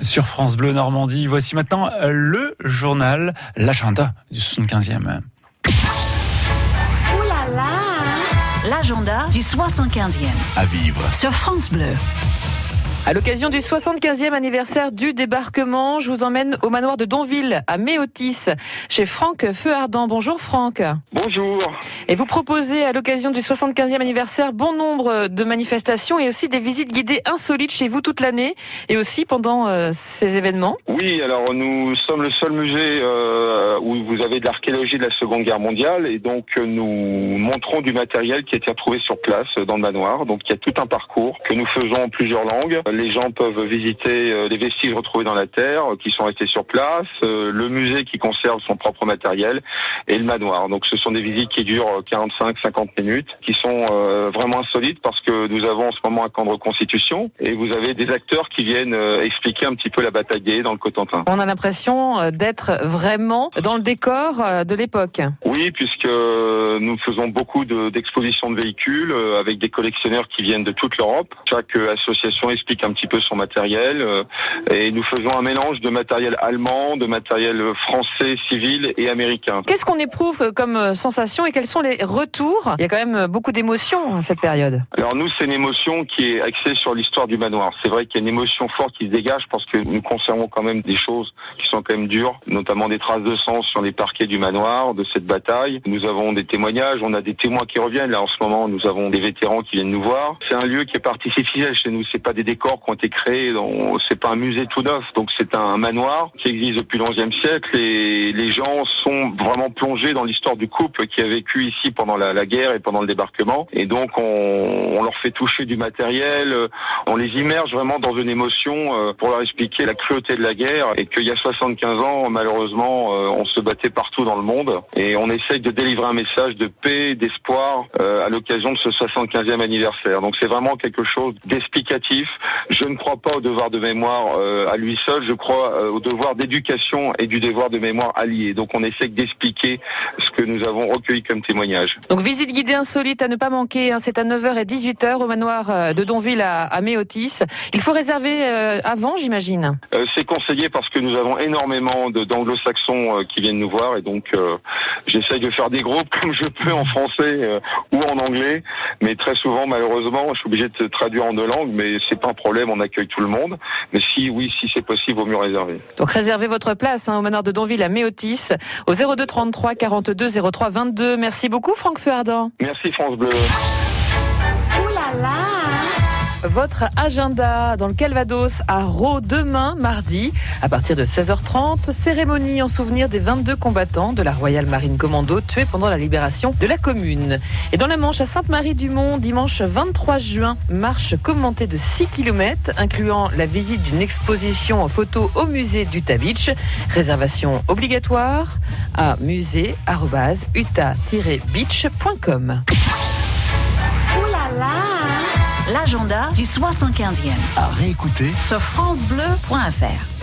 Sur France Bleu Normandie, voici maintenant le journal, l'agenda du 75e. L'agenda du 75e. À vivre. Sur France Bleu. À l'occasion du 75e anniversaire du débarquement, je vous emmène au manoir de Donville, à Méotis, chez Franck Feuardant. Bonjour Franck. Bonjour. Et vous proposez à l'occasion du 75e anniversaire bon nombre de manifestations et aussi des visites guidées insolites chez vous toute l'année et aussi pendant euh, ces événements. Oui, alors nous sommes le seul musée euh, où vous avez de l'archéologie de la Seconde Guerre mondiale et donc euh, nous montrons du matériel qui a été retrouvé sur place dans le manoir. Donc il y a tout un parcours que nous faisons en plusieurs langues les gens peuvent visiter euh, les vestiges retrouvés dans la terre euh, qui sont restés sur place, euh, le musée qui conserve son propre matériel et le manoir. Donc ce sont des visites qui durent 45-50 minutes, qui sont vraiment insolites parce que nous avons en ce moment un camp de reconstitution et vous avez des acteurs qui viennent expliquer un petit peu la bataille dans le Cotentin. On a l'impression d'être vraiment dans le décor de l'époque. Oui, puisque nous faisons beaucoup d'expositions de, véhicules avec des collectionneurs qui viennent de toute l'Europe. Chaque association explique un petit peu son matériel euh, et nous faisons un mélange de matériel allemand, de matériel français, civil et américain. Qu'est-ce qu'on éprouve comme euh, sensation et quels sont les retours? Il y a quand même beaucoup d'émotions cette période. Alors nous, c'est une émotion qui est axée sur l'histoire du manoir. C'est vrai qu'il y a une émotion forte qui se dégage parce que nous conservons quand même des choses qui sont quand même dures, notamment des traces de sang sur les parquets du manoir, de cette bataille. Nous avons des témoignages, on a des témoins qui reviennent. Là, en ce moment, nous avons des vétérans qui viennent nous voir. C'est un lieu qui est artificiel chez nous. C'est pas des décors qui ont été créés. C'est pas un musée tout neuf, donc c'est un manoir qui existe depuis le XIe siècle et les gens sont vraiment plongés dans l'histoire du couple qui a vécu ici pendant la, guerre et pendant le débarquement. Et donc on, leur fait toucher du matériel, on les immerge vraiment dans une émotion euh, pour leur expliquer la cruauté de la guerre et qu'il y a 75 ans, malheureusement, euh, on se battait partout dans le monde et on essaye de délivrer un message de paix, d'espoir euh, à l'occasion de ce 75e anniversaire. Donc c'est vraiment quelque chose d'explicatif. Je ne crois pas au devoir de mémoire euh, à lui seul, je crois euh, au devoir d'éducation et du devoir de mémoire allié. Donc on essaie d'expliquer ce que nous avons recueilli comme témoignage. Donc visite guidée insolite à ne pas manquer, hein, c'est à 9h et 18h au manoir de Donville à, Méotis. Il faut réserver avant, j'imagine C'est conseillé parce que nous avons énormément d'anglo-saxons qui viennent nous voir et donc j'essaye de faire des groupes comme je peux en français ou en anglais, mais très souvent malheureusement je suis obligé de traduire en deux langues, mais c'est pas un problème on accueille tout le monde. Mais si, oui, si c'est possible, vaut mieux réserver. Donc réservez votre place hein, au manoir de Donville à Méotis au 02 33 42 03 22. Merci beaucoup Franck Feuardant. Merci France Bleu. Votre agenda dans le Calvados à Raux demain, mardi, à partir de 16h30. Cérémonie en souvenir des 22 combattants de la Royal Marine Commando tués pendant la libération de la commune. Et dans la Manche à Sainte-Marie-du-Mont, dimanche 23 juin, marche commentée de 6 km, incluant la visite d'une exposition en photo au musée d'Utah-Beach. Réservation obligatoire à musée-uta-beach.com l'agenda du 75e. À réécouter sur FranceBleu.fr.